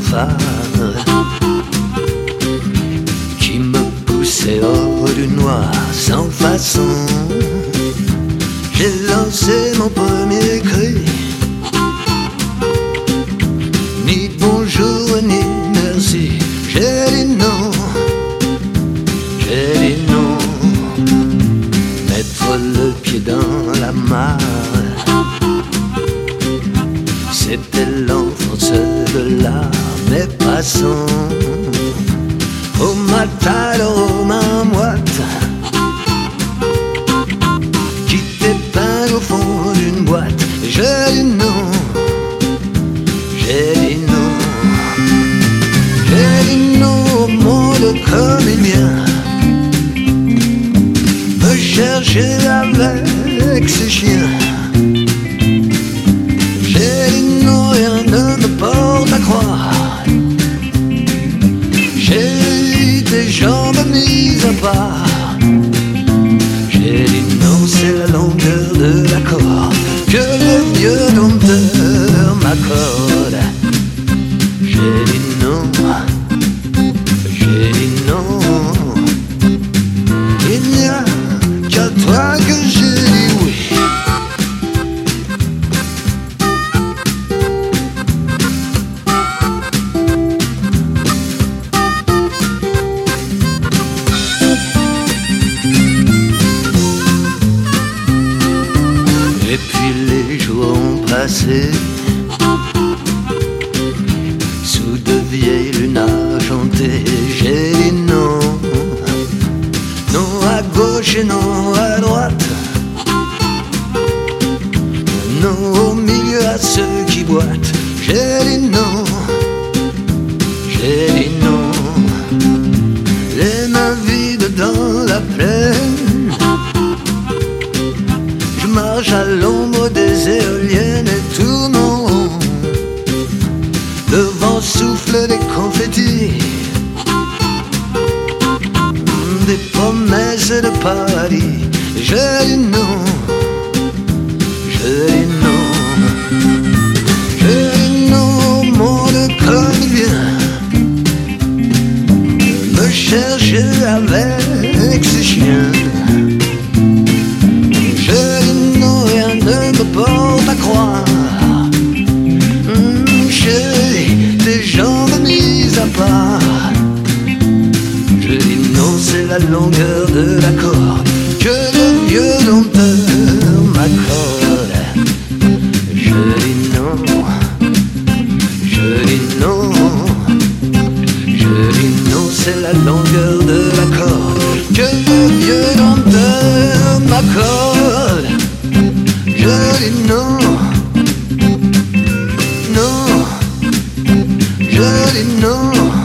fanfare qui me poussait hors du noir sans façon. J'ai lancé mon premier cri. Ni bonjour ni merci, j'ai dit non, j'ai dit non. Mettre le pied dans la mare, c'était passant au matador, ma moite qui t'épingle au fond d'une boîte. J'ai dit non, j'ai dit non, j'ai dit non au monde comme il vient. Me chercher avec ses chiens. va. Et puis les jours ont passé Sous de vieilles lunes argentées J'ai dit non Non à gauche et non à droite Non au milieu à ceux qui boitent J'ai dit non J'ai dit non. Les mains vides dans la plaine des promesses de Paris. J'ai du nom, j'ai du nom. longueur de la corde que le vieux dompteur m'accorde. Je dis non, je dis non, je dis non, c'est la longueur de la corde que le vieux dompteur m'accorde. Je dis non. Non, je dis non.